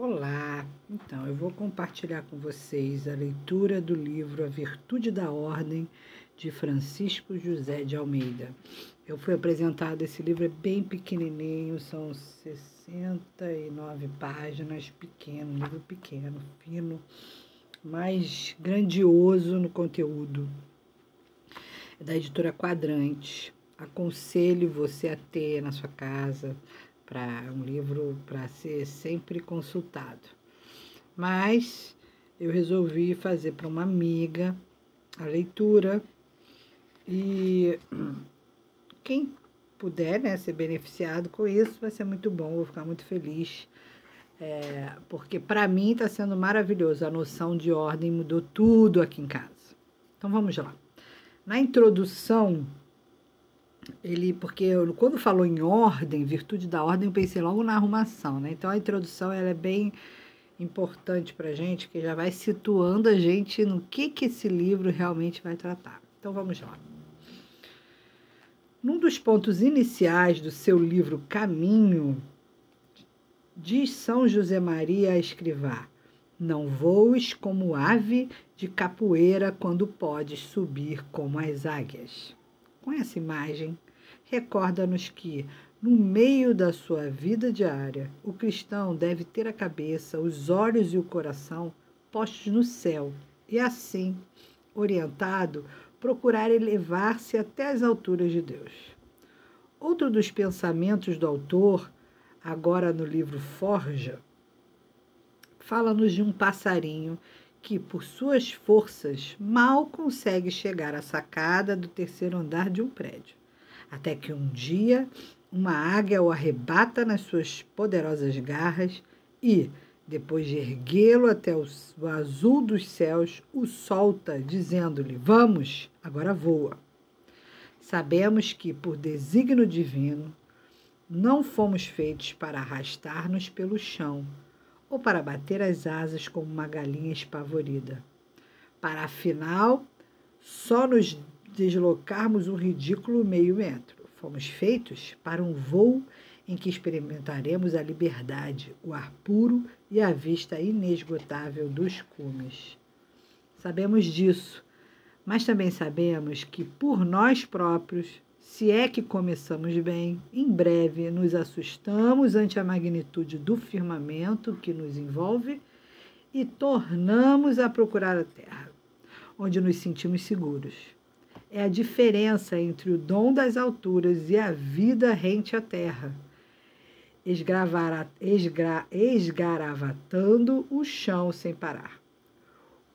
Olá! Então, eu vou compartilhar com vocês a leitura do livro A Virtude da Ordem, de Francisco José de Almeida. Eu fui apresentado, esse livro é bem pequenininho, são 69 páginas, pequeno, livro pequeno, fino, mas grandioso no conteúdo. É da editora Quadrante. Aconselho você a ter na sua casa, para um livro para ser sempre consultado. Mas eu resolvi fazer para uma amiga a leitura e quem puder né, ser beneficiado com isso vai ser muito bom, vou ficar muito feliz. É, porque para mim está sendo maravilhoso. A noção de ordem mudou tudo aqui em casa. Então vamos lá. Na introdução ele porque eu, quando falou em ordem, virtude da ordem, eu pensei logo na arrumação, né? Então a introdução ela é bem importante para gente, que já vai situando a gente no que que esse livro realmente vai tratar. Então vamos lá. Num dos pontos iniciais do seu livro Caminho, diz São José Maria a escrivá: Não voes como ave de capoeira quando podes subir como as águias com essa imagem, recorda-nos que, no meio da sua vida diária, o cristão deve ter a cabeça, os olhos e o coração postos no céu e, assim, orientado, procurar elevar-se até as alturas de Deus. Outro dos pensamentos do autor, agora no livro Forja, fala-nos de um passarinho que, por suas forças, mal consegue chegar à sacada do terceiro andar de um prédio, até que um dia uma águia o arrebata nas suas poderosas garras e, depois de erguê-lo até o azul dos céus, o solta, dizendo-lhe: Vamos, agora voa. Sabemos que, por desígnio divino, não fomos feitos para arrastar-nos pelo chão, ou para bater as asas como uma galinha espavorida. Para afinal, só nos deslocarmos um ridículo meio metro. Fomos feitos para um voo em que experimentaremos a liberdade, o ar puro e a vista inesgotável dos cumes. Sabemos disso, mas também sabemos que por nós próprios se é que começamos bem, em breve nos assustamos ante a magnitude do firmamento que nos envolve e tornamos a procurar a terra, onde nos sentimos seguros. É a diferença entre o dom das alturas e a vida rente à terra, esgra, esgaravatando o chão sem parar.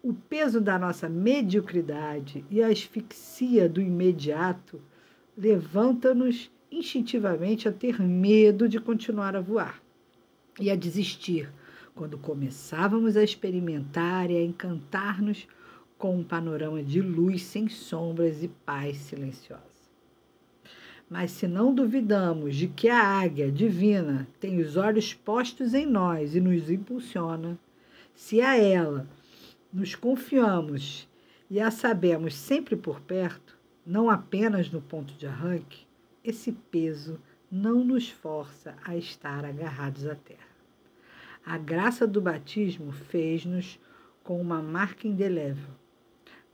O peso da nossa mediocridade e a asfixia do imediato levanta-nos instintivamente a ter medo de continuar a voar e a desistir quando começávamos a experimentar e a encantar-nos com um panorama de luz sem sombras e paz silenciosa. Mas se não duvidamos de que a águia divina tem os olhos postos em nós e nos impulsiona, se a ela nos confiamos e a sabemos sempre por perto, não apenas no ponto de arranque, esse peso não nos força a estar agarrados à terra. A graça do batismo fez-nos com uma marca indelével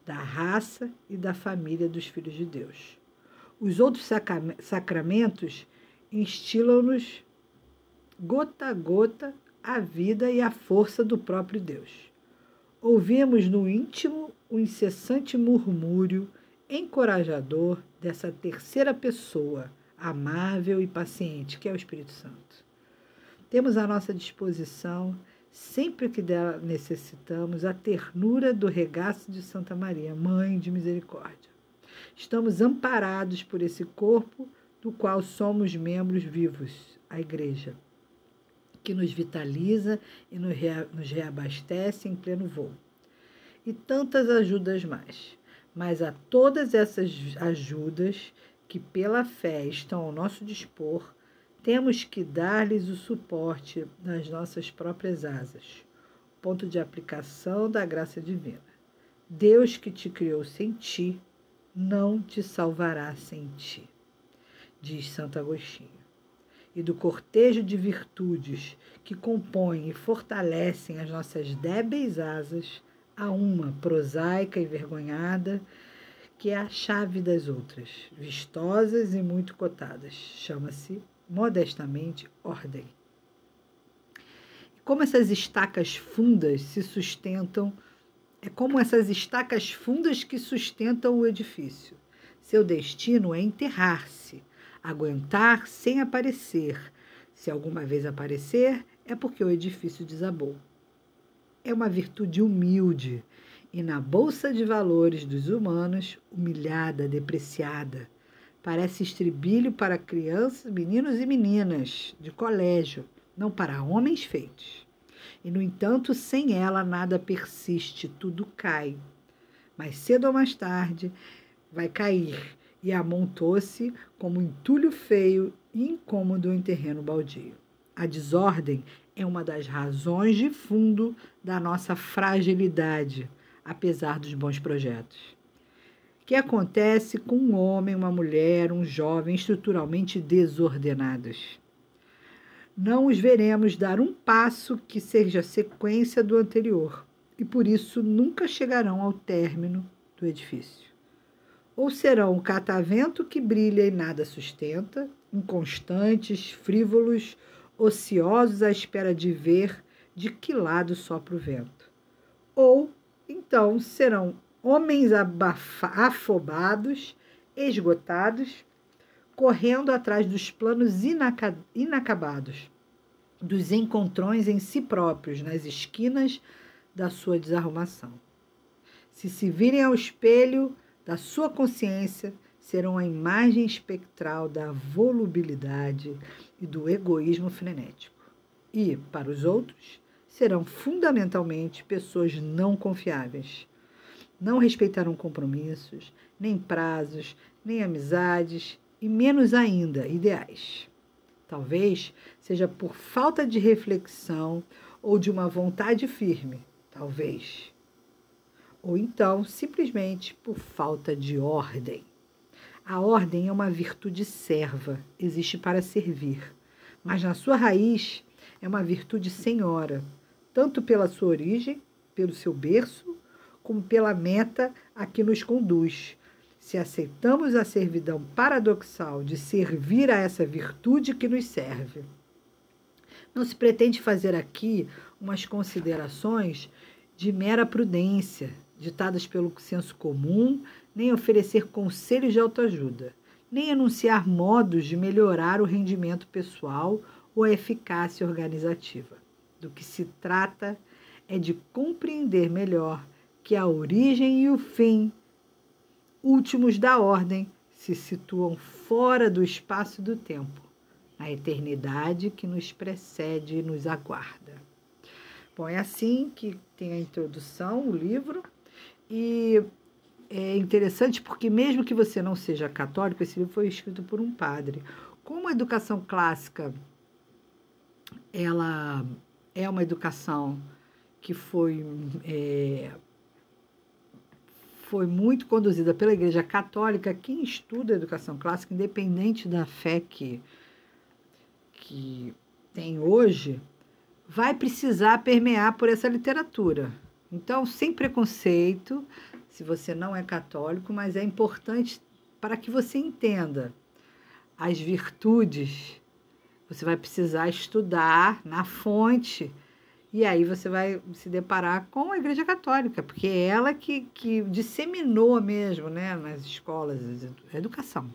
da raça e da família dos filhos de Deus. Os outros sacramentos instilam-nos gota a gota a vida e a força do próprio Deus. Ouvimos no íntimo o incessante murmúrio encorajador dessa terceira pessoa, amável e paciente, que é o Espírito Santo. Temos à nossa disposição, sempre que dela necessitamos, a ternura do regaço de Santa Maria, Mãe de Misericórdia. Estamos amparados por esse corpo do qual somos membros vivos, a Igreja, que nos vitaliza e nos reabastece em pleno voo. E tantas ajudas mais mas a todas essas ajudas que pela fé estão ao nosso dispor, temos que dar-lhes o suporte nas nossas próprias asas. Ponto de aplicação da graça divina. Deus que te criou sem ti, não te salvará sem ti, diz Santo Agostinho. e do cortejo de virtudes que compõem e fortalecem as nossas débeis asas, a uma prosaica e vergonhada, que é a chave das outras, vistosas e muito cotadas. Chama-se, modestamente, ordem. Como essas estacas fundas se sustentam, é como essas estacas fundas que sustentam o edifício. Seu destino é enterrar-se, aguentar sem aparecer. Se alguma vez aparecer, é porque o edifício desabou. É uma virtude humilde e na bolsa de valores dos humanos, humilhada, depreciada. Parece estribilho para crianças, meninos e meninas de colégio, não para homens feitos. E, no entanto, sem ela nada persiste, tudo cai. Mais cedo ou mais tarde vai cair, e amontou-se como entulho feio e incômodo em terreno baldio. A desordem é uma das razões de fundo da nossa fragilidade, apesar dos bons projetos. O que acontece com um homem, uma mulher, um jovem estruturalmente desordenados? Não os veremos dar um passo que seja sequência do anterior e por isso nunca chegarão ao término do edifício. Ou serão o catavento que brilha e nada sustenta, inconstantes, frívolos, ociosos à espera de ver de que lado sopra o vento. Ou, então, serão homens afobados, esgotados, correndo atrás dos planos inacabados, dos encontrões em si próprios, nas esquinas da sua desarrumação. Se se virem ao espelho da sua consciência, serão a imagem espectral da volubilidade e do egoísmo frenético. E, para os outros, serão fundamentalmente pessoas não confiáveis. Não respeitarão compromissos, nem prazos, nem amizades e, menos ainda, ideais. Talvez seja por falta de reflexão ou de uma vontade firme, talvez. Ou então, simplesmente por falta de ordem. A ordem é uma virtude serva, existe para servir, mas na sua raiz é uma virtude senhora, tanto pela sua origem, pelo seu berço, como pela meta a que nos conduz. Se aceitamos a servidão paradoxal de servir a essa virtude que nos serve. Não se pretende fazer aqui umas considerações de mera prudência, ditadas pelo senso comum, nem oferecer conselhos de autoajuda, nem anunciar modos de melhorar o rendimento pessoal ou a eficácia organizativa. Do que se trata é de compreender melhor que a origem e o fim últimos da ordem se situam fora do espaço do tempo, na eternidade que nos precede e nos aguarda. Bom, é assim que tem a introdução, o livro, e é interessante porque, mesmo que você não seja católico, esse livro foi escrito por um padre. Como a educação clássica ela é uma educação que foi, é, foi muito conduzida pela Igreja Católica, quem estuda a educação clássica, independente da fé que, que tem hoje, vai precisar permear por essa literatura. Então, sem preconceito, se você não é católico, mas é importante para que você entenda as virtudes. Você vai precisar estudar na fonte. E aí você vai se deparar com a Igreja Católica, porque é ela que, que disseminou mesmo né, nas escolas a educação.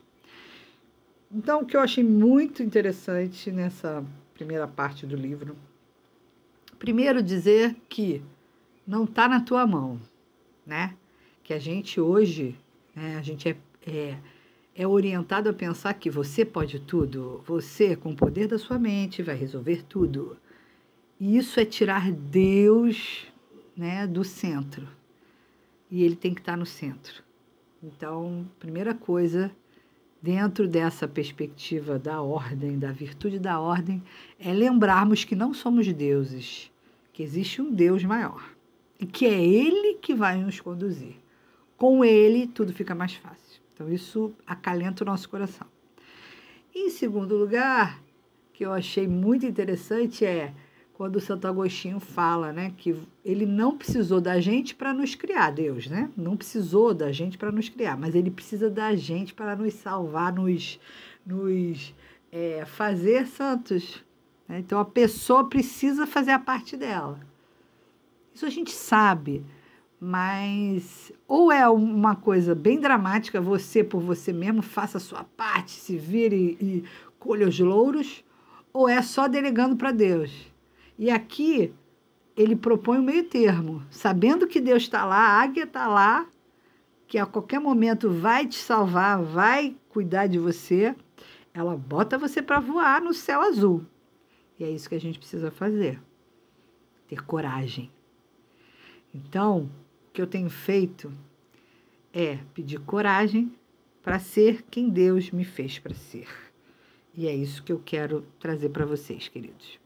Então, o que eu achei muito interessante nessa primeira parte do livro, primeiro dizer que não está na tua mão, né? Que a gente hoje, né, a gente é, é, é orientado a pensar que você pode tudo, você, com o poder da sua mente, vai resolver tudo. E isso é tirar Deus né, do centro. E ele tem que estar no centro. Então, primeira coisa, dentro dessa perspectiva da ordem, da virtude da ordem, é lembrarmos que não somos deuses, que existe um Deus maior e que é Ele que vai nos conduzir. Com Ele, tudo fica mais fácil. Então, isso acalenta o nosso coração. Em segundo lugar, que eu achei muito interessante é quando o Santo Agostinho fala, né, que ele não precisou da gente para nos criar, Deus, né? Não precisou da gente para nos criar, mas ele precisa da gente para nos salvar, nos, nos é, fazer santos. Né? Então a pessoa precisa fazer a parte dela. Isso a gente sabe, mas ou é uma coisa bem dramática, você por você mesmo faça a sua parte, se vire e colha os louros, ou é só delegando para Deus. E aqui ele propõe um meio termo, sabendo que Deus está lá, a águia está lá, que a qualquer momento vai te salvar, vai cuidar de você, ela bota você para voar no céu azul. E é isso que a gente precisa fazer. Ter coragem. Então, o que eu tenho feito é pedir coragem para ser quem Deus me fez para ser. E é isso que eu quero trazer para vocês, queridos.